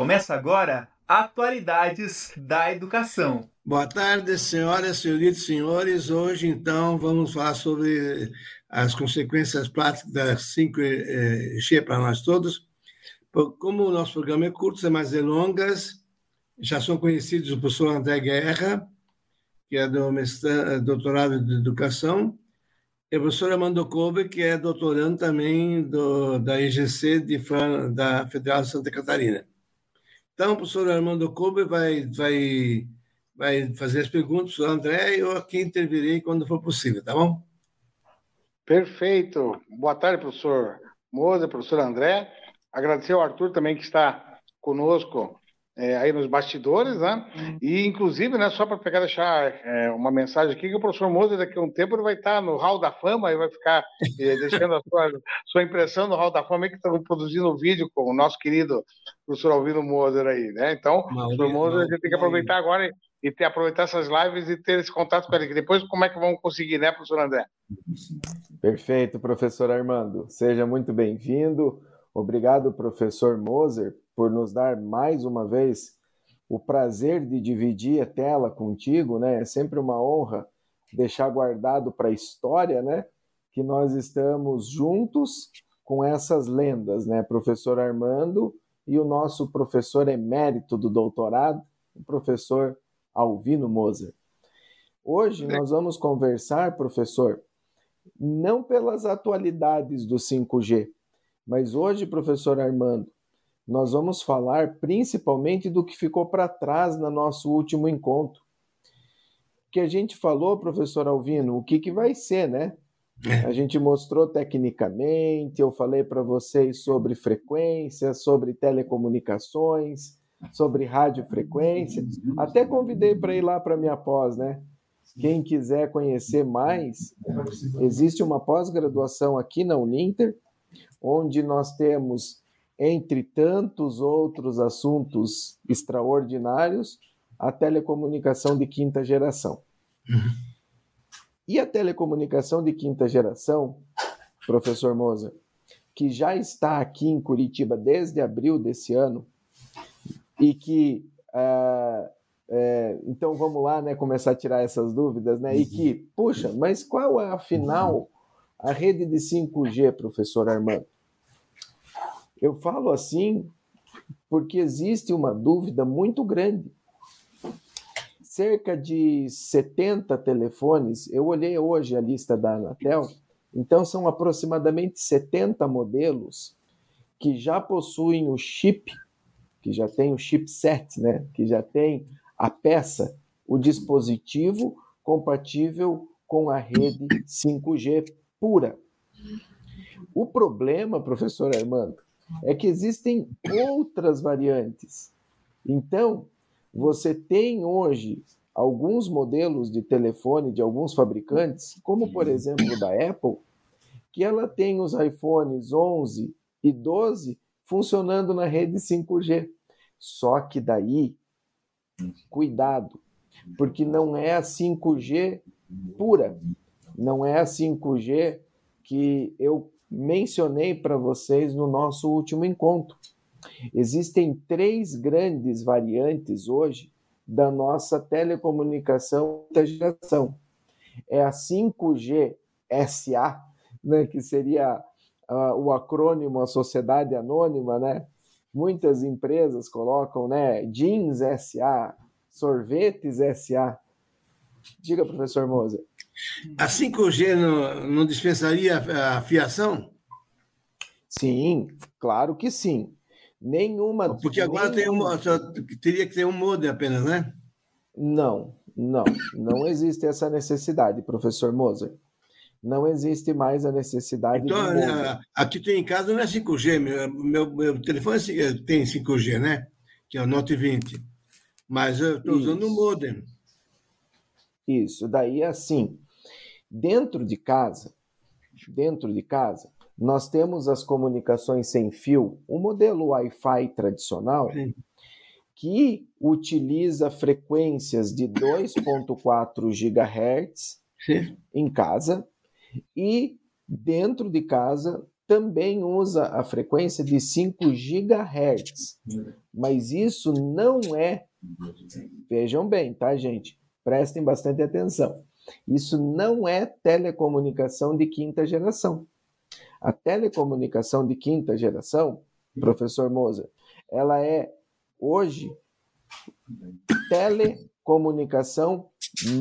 Começa agora Atualidades da Educação. Boa tarde, senhoras, senhoritas, senhores. Hoje, então, vamos falar sobre as consequências práticas da 5G para nós todos. Como o nosso programa é curto, sem mais delongas, já são conhecidos o professor André Guerra, que é do doutorado de Educação, e o professor Amando Kobe, que é doutorando também do, da IGC de, da Federal de Santa Catarina. Então, o professor Armando Kobe vai, vai, vai fazer as perguntas o André e eu aqui intervirei quando for possível, tá bom? Perfeito. Boa tarde, professor Moza, professor André. Agradecer ao Arthur também que está conosco é, aí nos bastidores, né? Uhum. E, inclusive, né, só para pegar deixar é, uma mensagem aqui, que o professor Moser, daqui a um tempo, ele vai estar no Hall da Fama e vai ficar é, deixando a sua, sua impressão no Hall da Fama, que estão produzindo um vídeo com o nosso querido professor Alvino Moser aí, né? Então, o professor Moser, a gente tem que aproveitar agora e, e ter, aproveitar essas lives e ter esse contato com ele. Depois, como é que vamos conseguir, né, professor André? Perfeito, professor Armando. Seja muito bem-vindo. Obrigado, professor Moser, por nos dar mais uma vez o prazer de dividir a tela contigo, né? É sempre uma honra deixar guardado para a história, né? Que nós estamos juntos com essas lendas, né? Professor Armando e o nosso professor emérito do doutorado, o professor Alvino Moser. Hoje nós vamos conversar, professor, não pelas atualidades do 5G, mas hoje, professor Armando, nós vamos falar principalmente do que ficou para trás no nosso último encontro. Que a gente falou, professor Alvino, o que, que vai ser, né? É. A gente mostrou tecnicamente, eu falei para vocês sobre frequência, sobre telecomunicações, sobre radiofrequência. Até convidei para ir lá para minha pós, né? Quem quiser conhecer mais, existe uma pós-graduação aqui na Uninter, onde nós temos entre tantos outros assuntos extraordinários, a telecomunicação de quinta geração. Uhum. E a telecomunicação de quinta geração, professor Moza, que já está aqui em Curitiba desde abril desse ano, e que. Uh, é, então vamos lá, né, começar a tirar essas dúvidas, né? E que, puxa, mas qual é afinal a rede de 5G, professor Armando? Eu falo assim porque existe uma dúvida muito grande. Cerca de 70 telefones, eu olhei hoje a lista da Anatel, então são aproximadamente 70 modelos que já possuem o chip, que já tem o chipset, né? que já tem a peça, o dispositivo compatível com a rede 5G pura. O problema, professor Armando, é que existem outras variantes. Então, você tem hoje alguns modelos de telefone de alguns fabricantes, como por exemplo da Apple, que ela tem os iPhones 11 e 12 funcionando na rede 5G. Só que daí, cuidado, porque não é a 5G pura, não é a 5G que eu mencionei para vocês no nosso último encontro. Existem três grandes variantes hoje da nossa telecomunicação da geração. É a 5G SA, né, que seria uh, o acrônimo a Sociedade Anônima, né? Muitas empresas colocam, né, jeans SA, sorvetes SA. Diga, professor Moser. A 5G não, não dispensaria a fiação? Sim, claro que sim. Nenhuma. Porque agora nenhuma... tem uma, teria que ter um modem apenas, né? Não, não. Não existe essa necessidade, professor Moser. Não existe mais a necessidade então, de. Aqui tem em casa não é 5G, meu, meu, meu telefone é tem 5G, né? Que é o Note 20. Mas eu estou usando um modem. Isso, daí é assim. Dentro de casa, dentro de casa, nós temos as comunicações sem fio, o modelo Wi-Fi tradicional, Sim. que utiliza frequências de 2.4 GHz Sim. em casa e dentro de casa também usa a frequência de 5 GHz. Mas isso não é. Vejam bem, tá, gente? Prestem bastante atenção. Isso não é telecomunicação de quinta geração. A telecomunicação de quinta geração, professor Moser, ela é hoje telecomunicação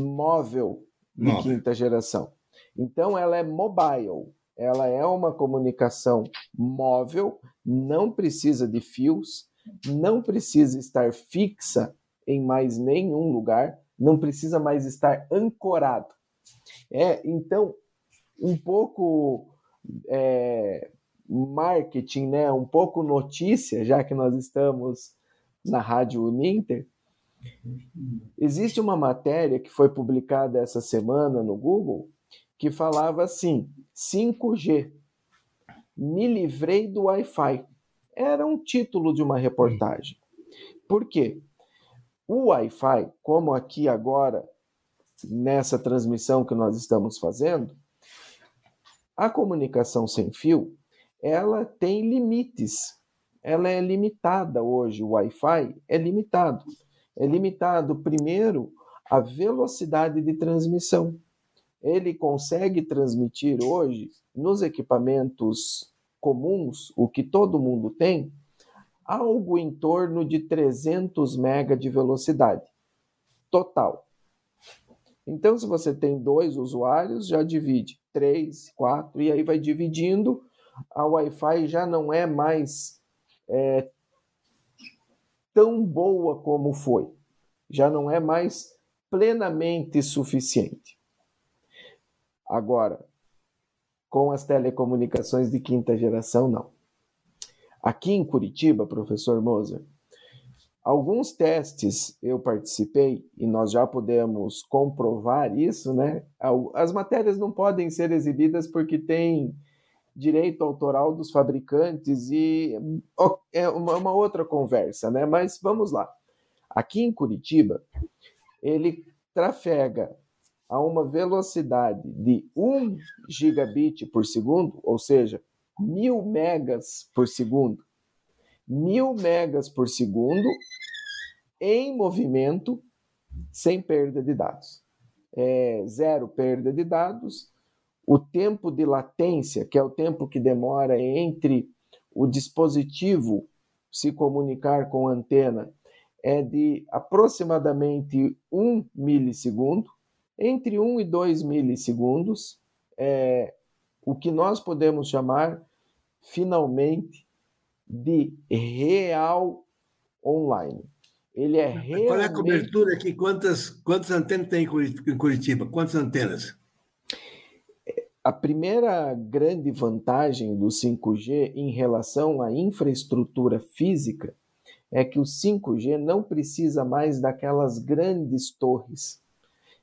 móvel de móvel. quinta geração. Então ela é mobile, ela é uma comunicação móvel, não precisa de fios, não precisa estar fixa em mais nenhum lugar, não precisa mais estar ancorado. É, então, um pouco é, marketing, né, um pouco notícia, já que nós estamos na Rádio Uninter, existe uma matéria que foi publicada essa semana no Google que falava assim: 5G, me livrei do Wi-Fi. Era um título de uma reportagem. Por quê? O Wi-Fi, como aqui agora, nessa transmissão que nós estamos fazendo, a comunicação sem fio, ela tem limites. Ela é limitada hoje, o Wi-Fi é limitado. É limitado, primeiro, a velocidade de transmissão. Ele consegue transmitir hoje, nos equipamentos comuns, o que todo mundo tem, algo em torno de 300 MB de velocidade total. Então, se você tem dois usuários, já divide três, quatro, e aí vai dividindo. A Wi-Fi já não é mais é, tão boa como foi. Já não é mais plenamente suficiente. Agora, com as telecomunicações de quinta geração, não. Aqui em Curitiba, professor Moser, Alguns testes eu participei e nós já podemos comprovar isso, né? As matérias não podem ser exibidas porque tem direito autoral dos fabricantes e é uma outra conversa, né? Mas vamos lá. Aqui em Curitiba, ele trafega a uma velocidade de 1 gigabit por segundo, ou seja, mil megas por segundo mil megas por segundo em movimento sem perda de dados. É, zero perda de dados. O tempo de latência, que é o tempo que demora entre o dispositivo se comunicar com a antena, é de aproximadamente 1 milissegundo. Entre 1 e 2 milissegundos, é o que nós podemos chamar finalmente de real online. Ele é realmente... Qual é a cobertura aqui? Quantas, quantas antenas tem em Curitiba? Quantas antenas? A primeira grande vantagem do 5G em relação à infraestrutura física é que o 5G não precisa mais daquelas grandes torres.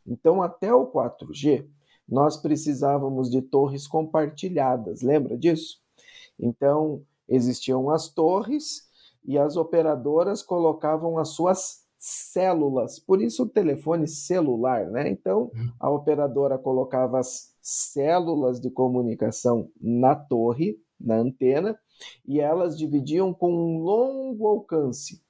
Então, até o 4G, nós precisávamos de torres compartilhadas, lembra disso? Então, existiam as torres e as operadoras colocavam as suas células, por isso o telefone celular, né? Então, a operadora colocava as células de comunicação na torre, na antena, e elas dividiam com um longo alcance.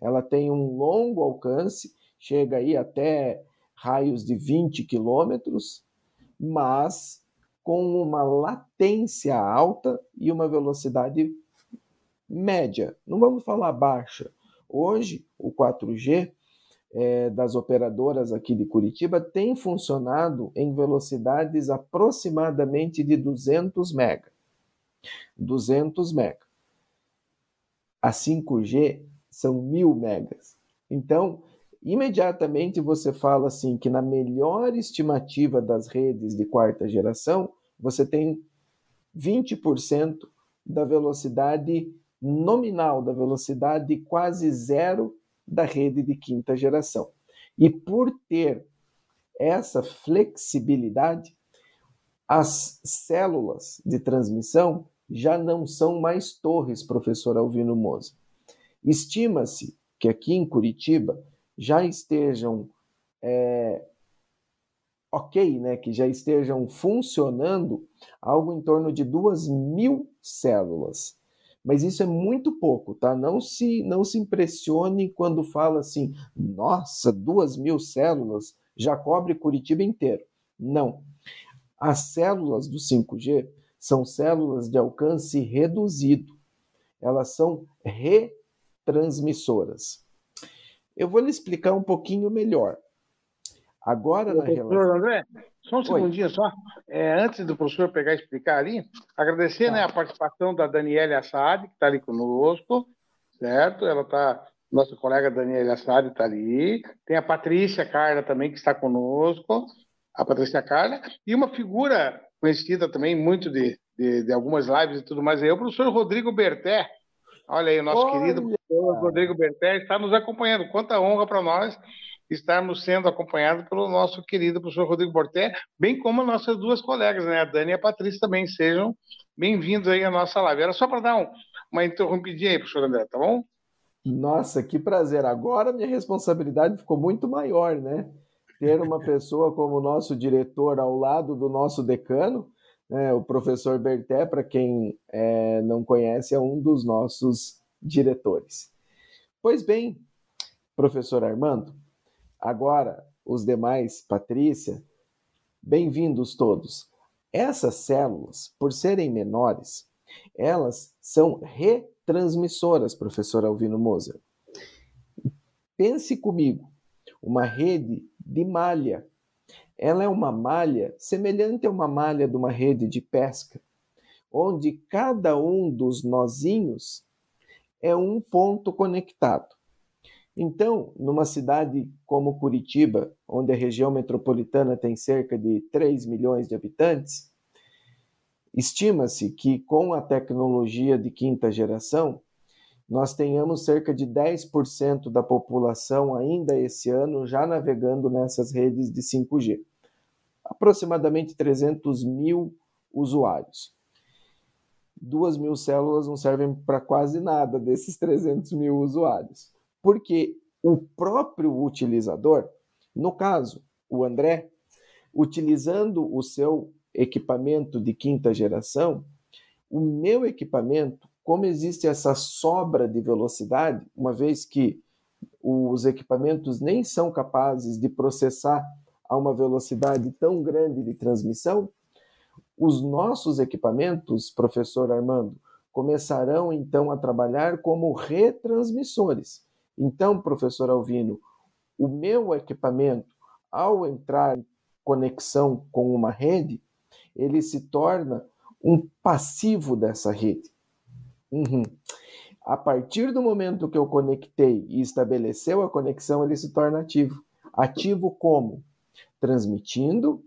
Ela tem um longo alcance, chega aí até raios de 20 quilômetros, mas com uma latência alta e uma velocidade média. Não vamos falar baixa. Hoje, o 4G é, das operadoras aqui de Curitiba tem funcionado em velocidades aproximadamente de 200 mega. 200 mega. A 5G são mil megas. Então, imediatamente você fala assim que na melhor estimativa das redes de quarta geração, você tem 20% da velocidade nominal da velocidade quase zero da rede de quinta geração. E por ter essa flexibilidade, as células de transmissão já não são mais torres, professor Alvino Moza. Estima-se que aqui em Curitiba já estejam é, ok, né, que já estejam funcionando, algo em torno de duas mil células. Mas isso é muito pouco, tá? Não se, não se impressione quando fala assim, nossa, duas mil células já cobre Curitiba inteiro. Não. As células do 5G são células de alcance reduzido. Elas são retransmissoras. Eu vou lhe explicar um pouquinho melhor. Agora, na relação. André, só um segundinho Oi. só. É, antes do professor pegar e explicar ali, agradecer tá. né, a participação da Daniela Assad, que está ali conosco, certo? Ela está. Nossa colega Daniela Assad está ali. Tem a Patrícia Carla também, que está conosco. A Patrícia Carla. E uma figura conhecida também, muito de, de, de algumas lives e tudo mais, é o professor Rodrigo Berté. Olha aí, o nosso Olha. querido professor Rodrigo Berté está nos acompanhando. Quanta honra para nós estarmos sendo acompanhados pelo nosso querido professor Rodrigo Borté, bem como nossas duas colegas, né, a Dani e a Patrícia também. Sejam bem-vindos aí à nossa live. Era só para dar um, uma interrompidinha aí, professor André, tá bom? Nossa, que prazer. Agora minha responsabilidade ficou muito maior, né? Ter uma pessoa como o nosso diretor ao lado do nosso decano, né, o professor Berté, para quem é, não conhece, é um dos nossos diretores. Pois bem, professor Armando, Agora, os demais, Patrícia, bem-vindos todos. Essas células, por serem menores, elas são retransmissoras, professor Alvino Moser. Pense comigo, uma rede de malha. Ela é uma malha semelhante a uma malha de uma rede de pesca, onde cada um dos nozinhos é um ponto conectado. Então, numa cidade como Curitiba, onde a região metropolitana tem cerca de 3 milhões de habitantes, estima-se que com a tecnologia de quinta geração, nós tenhamos cerca de 10% da população ainda esse ano já navegando nessas redes de 5G. Aproximadamente 300 mil usuários. Duas mil células não servem para quase nada desses 300 mil usuários porque o próprio utilizador, no caso, o André, utilizando o seu equipamento de quinta geração, o meu equipamento, como existe essa sobra de velocidade, uma vez que os equipamentos nem são capazes de processar a uma velocidade tão grande de transmissão, os nossos equipamentos, professor Armando, começarão então a trabalhar como retransmissores. Então, professor Alvino, o meu equipamento, ao entrar em conexão com uma rede, ele se torna um passivo dessa rede. Uhum. A partir do momento que eu conectei e estabeleceu a conexão, ele se torna ativo. Ativo como? Transmitindo,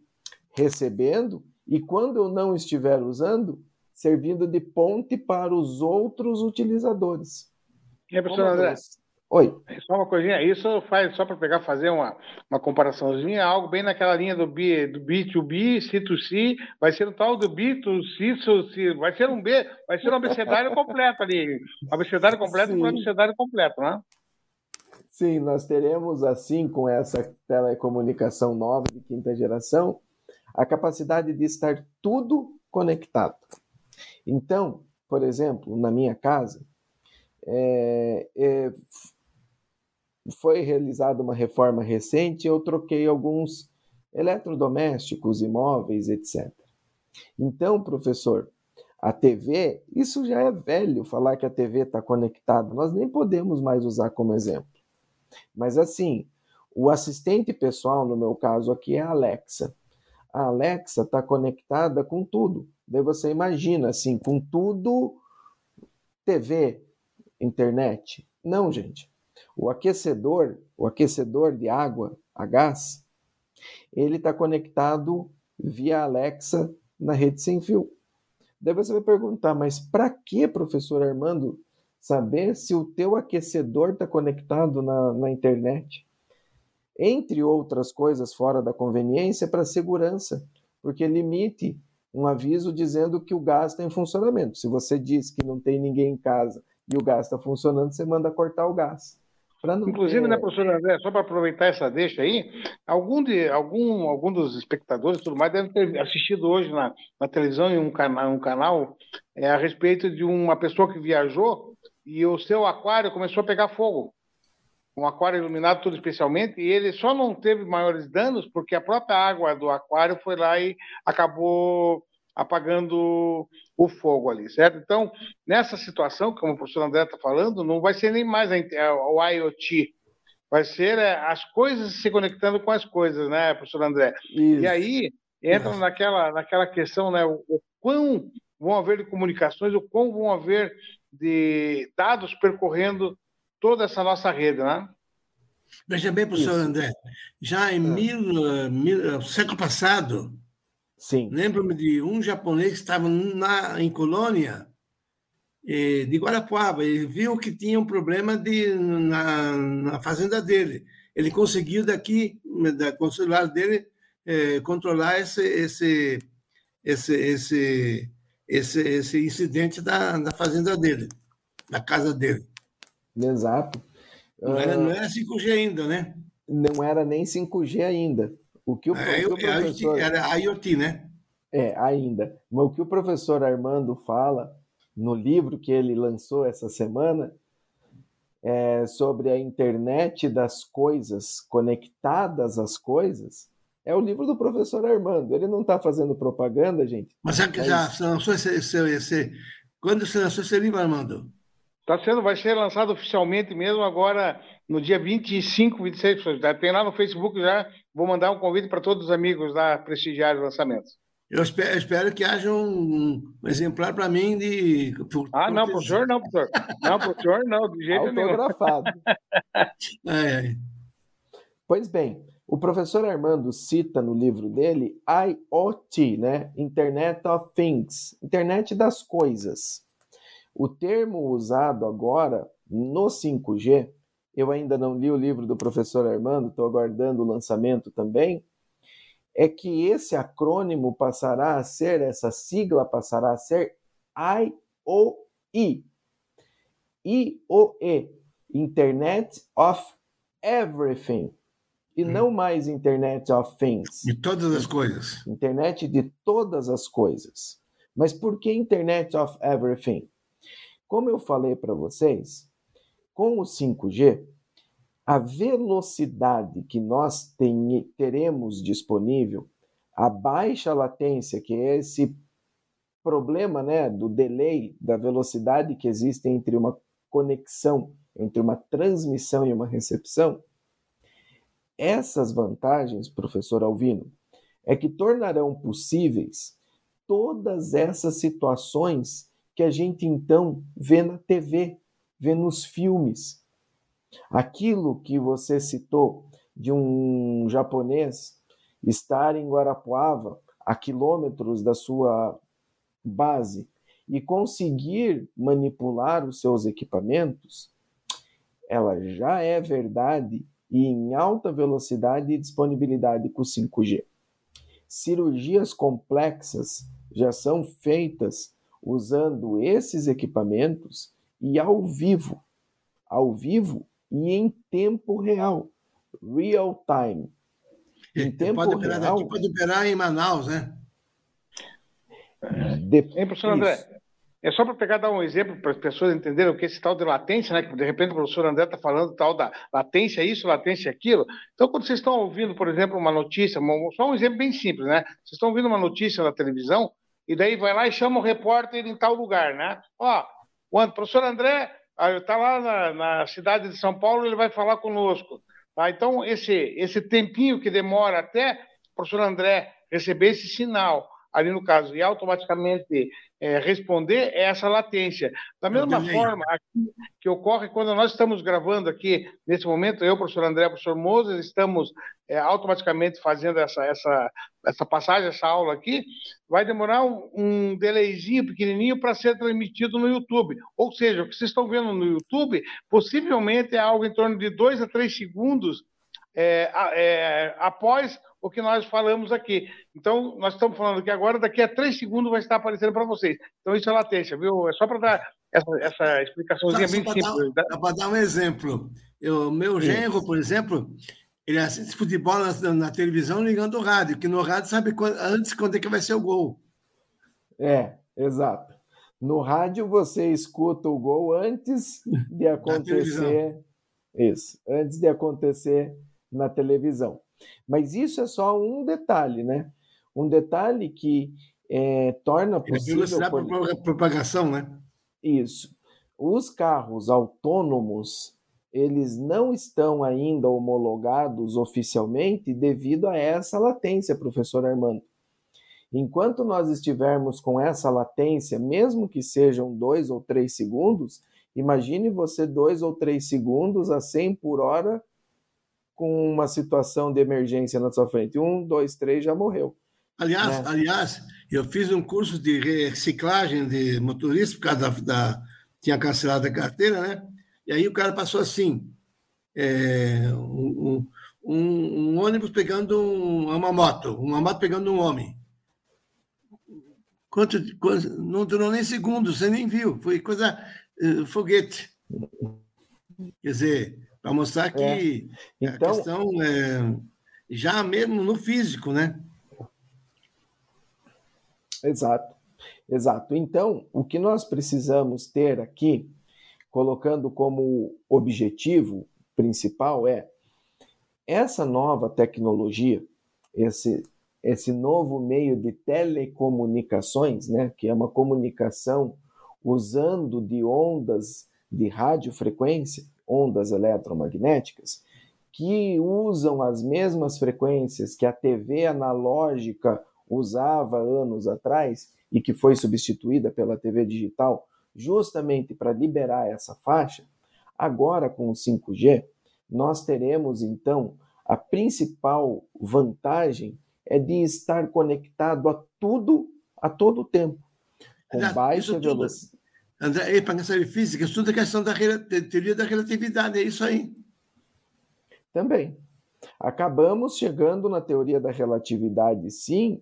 recebendo e, quando eu não estiver usando, servindo de ponte para os outros utilizadores. E aí, professor André, Oi. Só uma coisinha, isso faz só para pegar fazer uma, uma comparaçãozinha, algo bem naquela linha do, B, do B2B, C2C, vai ser o tal do B2C, vai ser um B, vai ser um abecedário completo ali. Abecedário completo com abecedário completo, né? Sim, nós teremos assim com essa telecomunicação nova de quinta geração a capacidade de estar tudo conectado. Então, por exemplo, na minha casa, é, é, foi realizada uma reforma recente, eu troquei alguns eletrodomésticos, imóveis, etc. Então, professor, a TV, isso já é velho falar que a TV está conectada, nós nem podemos mais usar como exemplo. Mas assim, o assistente pessoal, no meu caso aqui, é a Alexa. A Alexa está conectada com tudo. Daí você imagina, assim, com tudo, TV, internet. Não, gente. O aquecedor, o aquecedor de água a gás, ele está conectado via Alexa na rede sem fio. Daí você vai perguntar, mas para que, professor Armando, saber se o teu aquecedor está conectado na, na internet? Entre outras coisas fora da conveniência, para segurança, porque limite um aviso dizendo que o gás está em funcionamento. Se você diz que não tem ninguém em casa e o gás está funcionando, você manda cortar o gás. Inclusive, ter... né, professor André, só para aproveitar essa deixa aí, algum, de, algum, algum dos espectadores e tudo mais deve ter assistido hoje na, na televisão em um, cana um canal é, a respeito de uma pessoa que viajou e o seu aquário começou a pegar fogo. Um aquário iluminado tudo especialmente, e ele só não teve maiores danos porque a própria água do aquário foi lá e acabou apagando o fogo ali, certo? Então, nessa situação, como o professor André está falando, não vai ser nem mais o IoT, vai ser é, as coisas se conectando com as coisas, né, professor André? Isso. E aí entra naquela, naquela questão, né, o, o quão vão haver de comunicações, o quão vão haver de dados percorrendo toda essa nossa rede, né? Veja bem, professor Isso. André, já em é. mil, mil, século passado. Lembro-me de um japonês que estava na, em Colônia, eh, de Guarapuava, e viu que tinha um problema de, na, na fazenda dele. Ele conseguiu daqui, da, com o celular dele, eh, controlar esse, esse, esse, esse, esse, esse incidente da, da fazenda dele, da casa dele. Exato. Não era, não era 5G ainda, né? Não era nem 5G ainda. O que o, é, o professor... Era IoT, né? É, ainda. Mas o que o professor Armando fala no livro que ele lançou essa semana é sobre a internet das coisas conectadas às coisas é o livro do professor Armando. Ele não está fazendo propaganda, gente. Mas já que já lançou esse, esse, esse, Quando você lançou esse livro, Armando? Tá sendo, vai ser lançado oficialmente mesmo agora no dia 25, 26. Tem lá no Facebook já Vou mandar um convite para todos os amigos lá prestigiar os lançamentos. Eu espero, espero que haja um, um exemplar para mim de. Por, ah, não, para o senhor não, professor. Não, para o senhor não, de jeito nenhum. Autografado. é, é. Pois bem, o professor Armando cita no livro dele IoT, né? Internet of Things, Internet das Coisas. O termo usado agora no 5G eu ainda não li o livro do professor Armando, estou aguardando o lançamento também, é que esse acrônimo passará a ser, essa sigla passará a ser IOE. IOE, Internet of Everything. E hum. não mais Internet of Things. De todas as coisas. Internet de todas as coisas. Mas por que Internet of Everything? Como eu falei para vocês, com o 5G, a velocidade que nós tem, teremos disponível, a baixa latência, que é esse problema né, do delay, da velocidade que existe entre uma conexão, entre uma transmissão e uma recepção, essas vantagens, professor Alvino, é que tornarão possíveis todas essas situações que a gente então vê na TV, vê nos filmes. Aquilo que você citou de um japonês estar em Guarapuava, a quilômetros da sua base, e conseguir manipular os seus equipamentos, ela já é verdade e em alta velocidade e disponibilidade com 5G. Cirurgias complexas já são feitas usando esses equipamentos e ao vivo, ao vivo e em tempo real, real time. Em tempo pode operar real. Daqui, pode operar em Manaus, né? De... Hein, professor André? É só para pegar dar um exemplo para as pessoas entenderem o que é esse tal de latência, né? Que de repente o professor André está falando tal da latência isso, latência aquilo. Então, quando vocês estão ouvindo, por exemplo, uma notícia, só um exemplo bem simples, né? Vocês estão ouvindo uma notícia na televisão e daí vai lá e chama o repórter em tal lugar, né? Ó, o professor André está lá na, na, cidade de São Paulo, ele vai falar conosco. Tá? Então, esse, esse tempinho que demora até o professor André receber esse sinal, ali no caso, e automaticamente é, responder é essa latência. Da mesma forma que ocorre quando nós estamos gravando aqui, nesse momento, eu, professor André, professor Moses, estamos é, automaticamente fazendo essa, essa, essa passagem, essa aula aqui, vai demorar um, um delayzinho pequenininho para ser transmitido no YouTube. Ou seja, o que vocês estão vendo no YouTube, possivelmente é algo em torno de dois a três segundos é, é, após o que nós falamos aqui. Então, nós estamos falando aqui agora, daqui a três segundos vai estar aparecendo para vocês. Então, isso é latência, viu? É só para dar essa, essa explicaçãozinha só, bem só simples. Dar, Para dar um exemplo, O meu genro, por exemplo, ele assiste futebol na, na, televisão ligando o rádio, que no rádio sabe quando, antes quando é que vai ser o gol. É, exato. No rádio você escuta o gol antes de acontecer. Isso, antes de acontecer na televisão. Mas isso é só um detalhe, né? Um detalhe que é, torna possível. Velocidade por... propagação, né? Isso. Os carros autônomos eles não estão ainda homologados oficialmente devido a essa latência, professor Armando. Enquanto nós estivermos com essa latência, mesmo que sejam dois ou três segundos, imagine você dois ou três segundos a 100 por hora com uma situação de emergência na sua frente. Um, dois, três, já morreu. Aliás, né? aliás, eu fiz um curso de reciclagem de motorista por causa da, da tinha cancelado a carteira, né? E aí o cara passou assim, é, um, um, um, ônibus pegando um, uma moto, uma moto pegando um homem. Quanto, quanto, não durou nem segundos, você nem viu, foi coisa uh, foguete. Quer dizer, para mostrar que é. então... a questão é já mesmo no físico, né? Exato, exato. Então, o que nós precisamos ter aqui colocando como objetivo principal é essa nova tecnologia, esse, esse novo meio de telecomunicações, né, que é uma comunicação usando de ondas de radiofrequência, ondas eletromagnéticas, que usam as mesmas frequências que a TV analógica usava anos atrás e que foi substituída pela TV digital justamente para liberar essa faixa, agora com o 5G, nós teremos então a principal vantagem é de estar conectado a tudo a todo tempo, com baixa velocidade. André, para quem sabe física, isso tudo é questão da teoria da relatividade, é isso aí. Também. Acabamos chegando na teoria da relatividade, sim,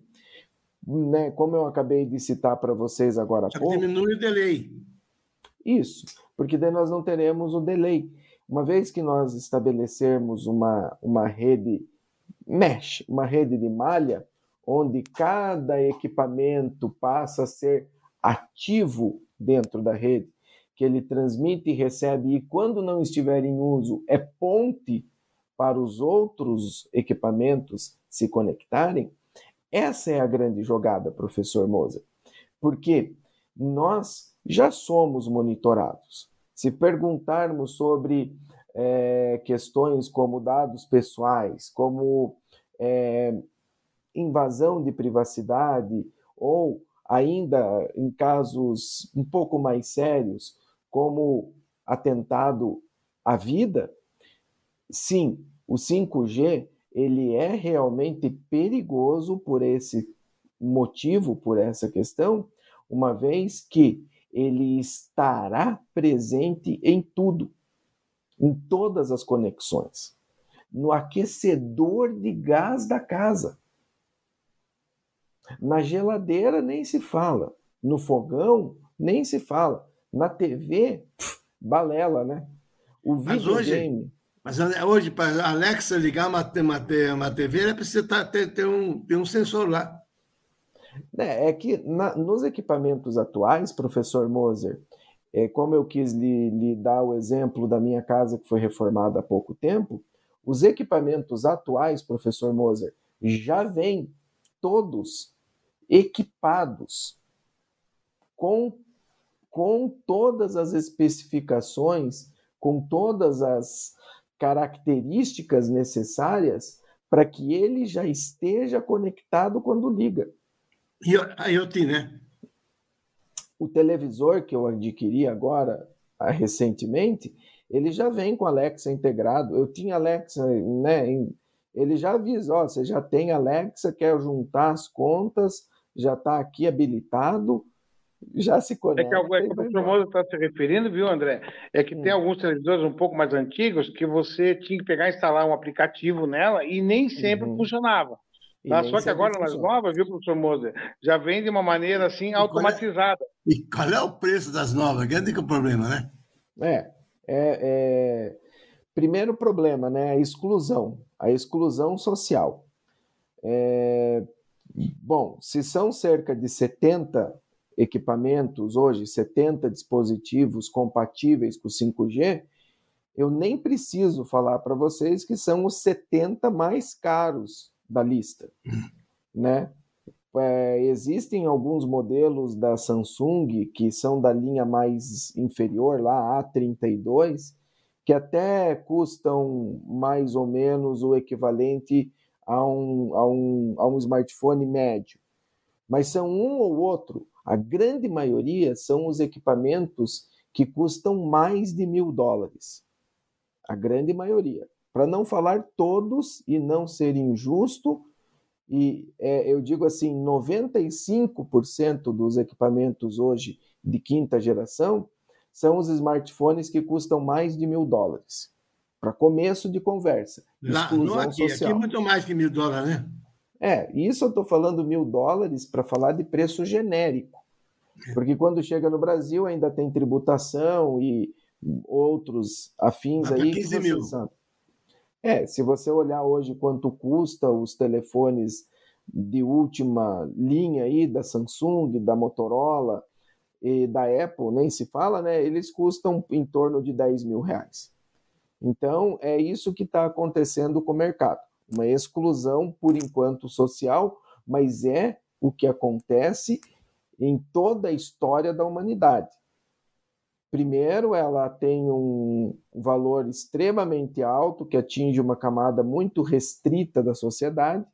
né, como eu acabei de citar para vocês agora há pouco. Diminui o delay. Isso, porque daí nós não teremos o delay. Uma vez que nós estabelecermos uma, uma rede mesh, uma rede de malha, onde cada equipamento passa a ser ativo dentro da rede, que ele transmite e recebe, e quando não estiver em uso, é ponte para os outros equipamentos se conectarem, essa é a grande jogada, professor Moser. Porque nós já somos monitorados. Se perguntarmos sobre é, questões como dados pessoais, como é, invasão de privacidade, ou ainda em casos um pouco mais sérios, como atentado à vida, sim, o 5G ele é realmente perigoso por esse motivo, por essa questão, uma vez que ele estará presente em tudo, em todas as conexões, no aquecedor de gás da casa. Na geladeira nem se fala, no fogão nem se fala, na TV, pff, balela, né? O videogame. Mas hoje, mas hoje para Alexa ligar uma, uma, uma TV, ela precisa tá, ter, ter, um, ter um sensor lá. É, é que na, nos equipamentos atuais, professor Moser, é, como eu quis lhe, lhe dar o exemplo da minha casa que foi reformada há pouco tempo, os equipamentos atuais, professor Moser, já vêm todos equipados com, com todas as especificações, com todas as características necessárias para que ele já esteja conectado quando liga. IoT, né? O televisor que eu adquiri agora, ah, recentemente, ele já vem com Alexa integrado. Eu tinha Alexa, né? Ele já avisa, ó, você já tem Alexa, quer juntar as contas, já está aqui habilitado, já se conecta. É que, algo, é que o professor está se referindo, viu, André? É que hum. tem alguns televisores um pouco mais antigos que você tinha que pegar e instalar um aplicativo nela e nem sempre uhum. funcionava. Tá? Só que agora nas novas, viu, professor Moser, já vem de uma maneira assim e automatizada. Qual é, e qual é o preço das novas? Que é o problema, né? É, é, é, primeiro problema, né? A exclusão, a exclusão social. É, bom, se são cerca de 70 equipamentos hoje, 70 dispositivos compatíveis com 5G, eu nem preciso falar para vocês que são os 70 mais caros da lista, né? É, existem alguns modelos da Samsung que são da linha mais inferior, lá A32, que até custam mais ou menos o equivalente a um, a um, a um smartphone médio. Mas são um ou outro. A grande maioria são os equipamentos que custam mais de mil dólares. A grande maioria. Para não falar todos e não ser injusto, e é, eu digo assim: 95% dos equipamentos hoje de quinta geração são os smartphones que custam mais de mil dólares. Para começo de conversa. Lá, não aqui, social. aqui é muito mais que mil dólares, né? É, isso eu estou falando mil dólares para falar de preço genérico. É. Porque quando chega no Brasil ainda tem tributação e outros afins Mas aí. 15 mil. É, se você olhar hoje quanto custa os telefones de última linha aí da Samsung, da Motorola, e da Apple nem se fala, né? Eles custam em torno de 10 mil reais. Então, é isso que está acontecendo com o mercado. Uma exclusão, por enquanto, social, mas é o que acontece em toda a história da humanidade. Primeiro, ela tem um valor extremamente alto, que atinge uma camada muito restrita da sociedade,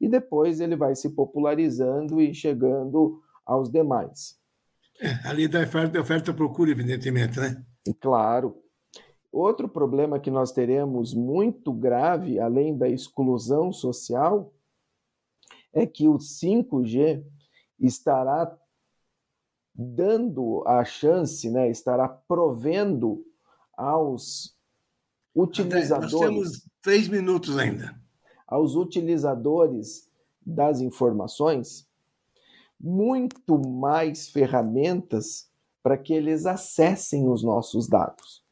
e depois ele vai se popularizando e chegando aos demais. É, ali da oferta, oferta procura, evidentemente, né? Claro. Outro problema que nós teremos muito grave, além da exclusão social, é que o 5G estará dando a chance, né, estará provendo aos utilizadores. Nós temos três minutos ainda. Aos utilizadores das informações muito mais ferramentas para que eles acessem os nossos dados.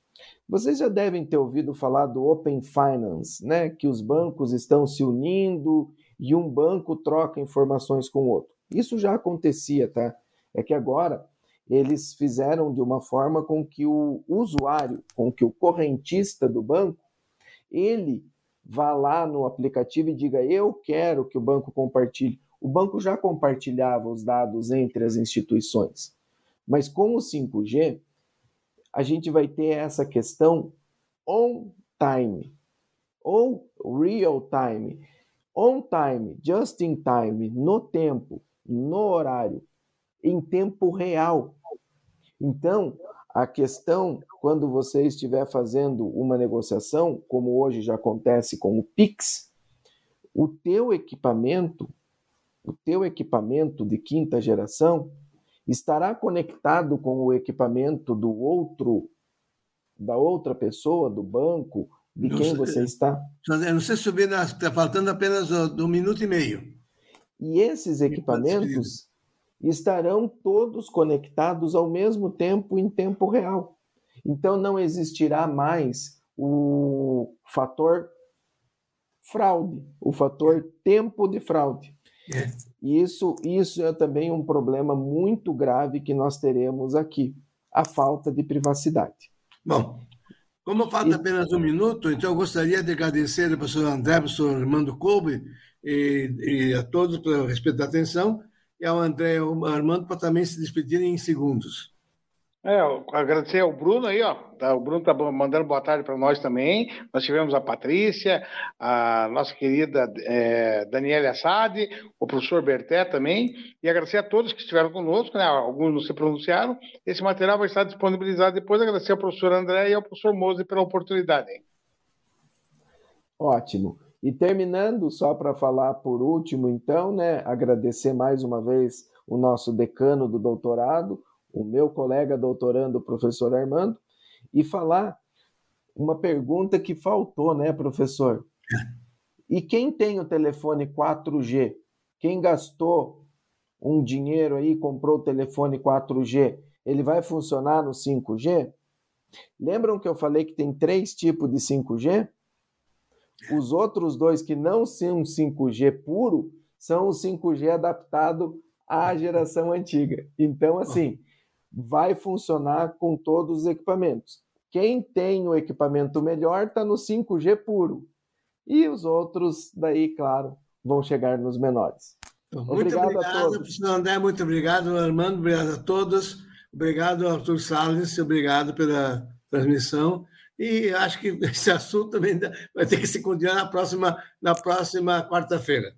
Vocês já devem ter ouvido falar do Open Finance, né? que os bancos estão se unindo e um banco troca informações com o outro. Isso já acontecia, tá? É que agora eles fizeram de uma forma com que o usuário, com que o correntista do banco, ele vá lá no aplicativo e diga: Eu quero que o banco compartilhe o banco já compartilhava os dados entre as instituições. Mas com o 5G, a gente vai ter essa questão on time ou real time. On time, just in time, no tempo, no horário, em tempo real. Então, a questão, quando você estiver fazendo uma negociação, como hoje já acontece com o Pix, o teu equipamento o teu equipamento de quinta geração estará conectado com o equipamento do outro, da outra pessoa, do banco, de não quem sei, você está. Não sei subir, está faltando apenas um minuto e meio. E esses equipamentos estarão todos conectados ao mesmo tempo, em tempo real. Então não existirá mais o fator fraude, o fator tempo de fraude. Isso, isso é também um problema muito grave que nós teremos aqui, a falta de privacidade. Bom, como falta apenas um minuto, então eu gostaria de agradecer ao professor André, ao professor Armando Kolbe e, e, a todos pelo respeito da atenção, e ao André e ao Armando para também se despedirem em segundos. É, agradecer ao Bruno aí, ó. Tá, o Bruno tá mandando boa tarde para nós também. Nós tivemos a Patrícia, a nossa querida é, Daniela Assad, o professor Berté também. E agradecer a todos que estiveram conosco, né? Alguns não se pronunciaram. Esse material vai estar disponibilizado depois. Agradecer ao professor André e ao professor Mose pela oportunidade. Ótimo. E terminando, só para falar por último, então, né? Agradecer mais uma vez o nosso decano do doutorado, o meu colega doutorando, o professor Armando, e falar uma pergunta que faltou, né, professor? E quem tem o telefone 4G? Quem gastou um dinheiro aí, comprou o telefone 4G, ele vai funcionar no 5G? Lembram que eu falei que tem três tipos de 5G? Os outros dois que não são 5G puro são o 5G adaptado à geração antiga. Então, assim, vai funcionar com todos os equipamentos. Quem tem o equipamento melhor está no 5G puro. E os outros, daí, claro, vão chegar nos menores. Muito obrigado, obrigado a todos. professor André, muito obrigado, Armando, obrigado a todos. Obrigado, Arthur Salles, obrigado pela transmissão. E acho que esse assunto também vai ter que se continuar na próxima, na próxima quarta-feira.